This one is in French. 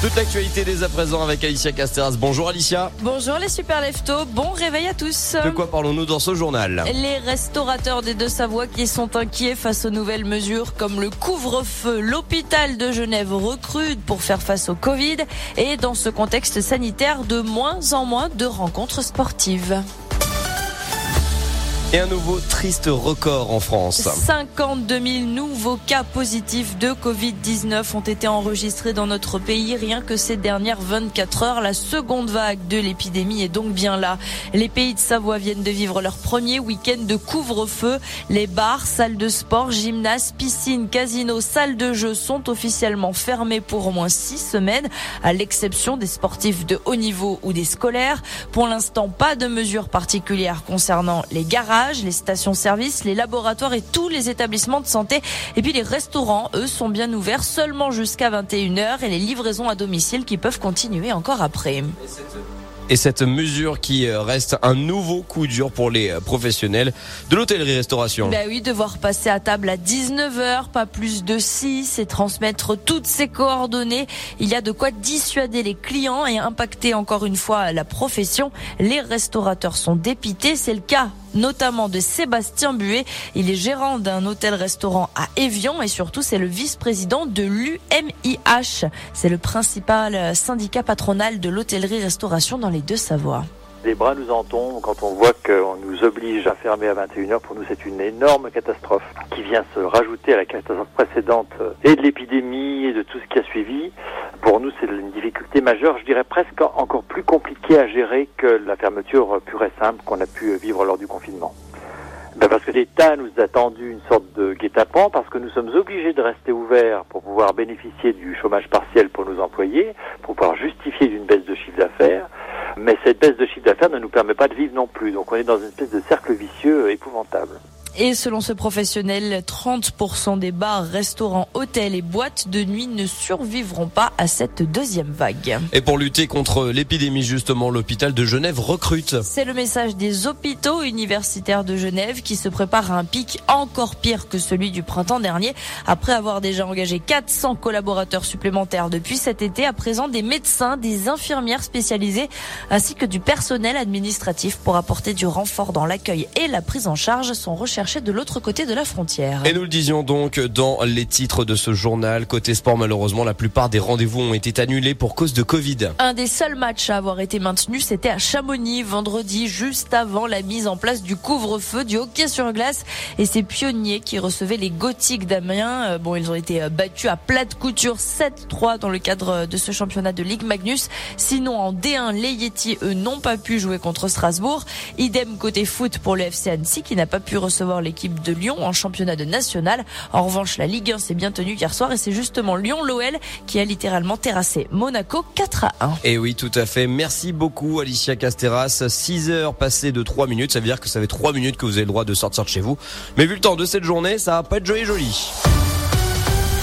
Toute l'actualité dès à présent avec Alicia Casteras. Bonjour Alicia. Bonjour les super leftos, bon réveil à tous. De quoi parlons-nous dans ce journal Les restaurateurs des Deux-Savoie qui sont inquiets face aux nouvelles mesures comme le couvre-feu. L'hôpital de Genève recrute pour faire face au Covid et dans ce contexte sanitaire de moins en moins de rencontres sportives. Et un nouveau triste record en France. 52 000 nouveaux cas positifs de Covid-19 ont été enregistrés dans notre pays rien que ces dernières 24 heures. La seconde vague de l'épidémie est donc bien là. Les pays de Savoie viennent de vivre leur premier week-end de couvre-feu. Les bars, salles de sport, gymnases, piscines, casinos, salles de jeu sont officiellement fermés pour au moins six semaines, à l'exception des sportifs de haut niveau ou des scolaires. Pour l'instant, pas de mesures particulières concernant les garages les stations-service, les laboratoires et tous les établissements de santé. Et puis les restaurants, eux, sont bien ouverts seulement jusqu'à 21h et les livraisons à domicile qui peuvent continuer encore après et cette mesure qui reste un nouveau coup dur pour les professionnels de l'hôtellerie-restauration. Ben oui, devoir passer à table à 19h, pas plus de 6 et transmettre toutes ces coordonnées. Il y a de quoi dissuader les clients et impacter encore une fois la profession. Les restaurateurs sont dépités, c'est le cas notamment de Sébastien Buet. Il est gérant d'un hôtel-restaurant à Evian et surtout c'est le vice-président de l'UMIH. C'est le principal syndicat patronal de l'hôtellerie-restauration dans les Deux-Savoies. Les bras nous en tombent quand on voit qu'on nous oblige à fermer à 21h. Pour nous, c'est une énorme catastrophe qui vient se rajouter à la catastrophe précédente et de l'épidémie et de tout ce qui a suivi. Pour nous, c'est une difficulté majeure, je dirais presque encore plus compliquée à gérer que la fermeture pure et simple qu'on a pu vivre lors du confinement. Ben parce que l'État nous a tendu une sorte de guet-apens, parce que nous sommes obligés de rester ouverts pour pouvoir bénéficier du chômage partiel pour nos employés, pour pouvoir justifier d'une baisse de chiffre d'affaires. Mais cette baisse de chiffre d'affaires ne nous permet pas de vivre non plus. Donc on est dans une espèce de cercle vicieux épouvantable. Et selon ce professionnel, 30% des bars, restaurants, hôtels et boîtes de nuit ne survivront pas à cette deuxième vague. Et pour lutter contre l'épidémie, justement, l'hôpital de Genève recrute. C'est le message des hôpitaux universitaires de Genève qui se préparent à un pic encore pire que celui du printemps dernier. Après avoir déjà engagé 400 collaborateurs supplémentaires depuis cet été, à présent des médecins, des infirmières spécialisées ainsi que du personnel administratif pour apporter du renfort dans l'accueil et la prise en charge sont recherchés de l'autre côté de la frontière. Et nous le disions donc dans les titres de ce journal. Côté sport, malheureusement, la plupart des rendez-vous ont été annulés pour cause de Covid. Un des seuls matchs à avoir été maintenu, c'était à Chamonix vendredi, juste avant la mise en place du couvre-feu du hockey sur glace. Et ces pionniers qui recevaient les gothiques d'Amiens, euh, bon, ils ont été euh, battus à plate couture 7-3 dans le cadre de ce championnat de Ligue Magnus. Sinon, en D1, les Yeti, eux, n'ont pas pu jouer contre Strasbourg. Idem côté foot pour le FC Annecy qui n'a pas pu l'équipe de Lyon en championnat de national. En revanche, la Ligue 1 s'est bien tenue hier soir et c'est justement Lyon-l'OL qui a littéralement terrassé Monaco 4 à 1. Et oui, tout à fait. Merci beaucoup Alicia Casteras. 6 heures passées de 3 minutes. Ça veut dire que ça fait 3 minutes que vous avez le droit de sortir de chez vous. Mais vu le temps de cette journée, ça va pas être joli joli.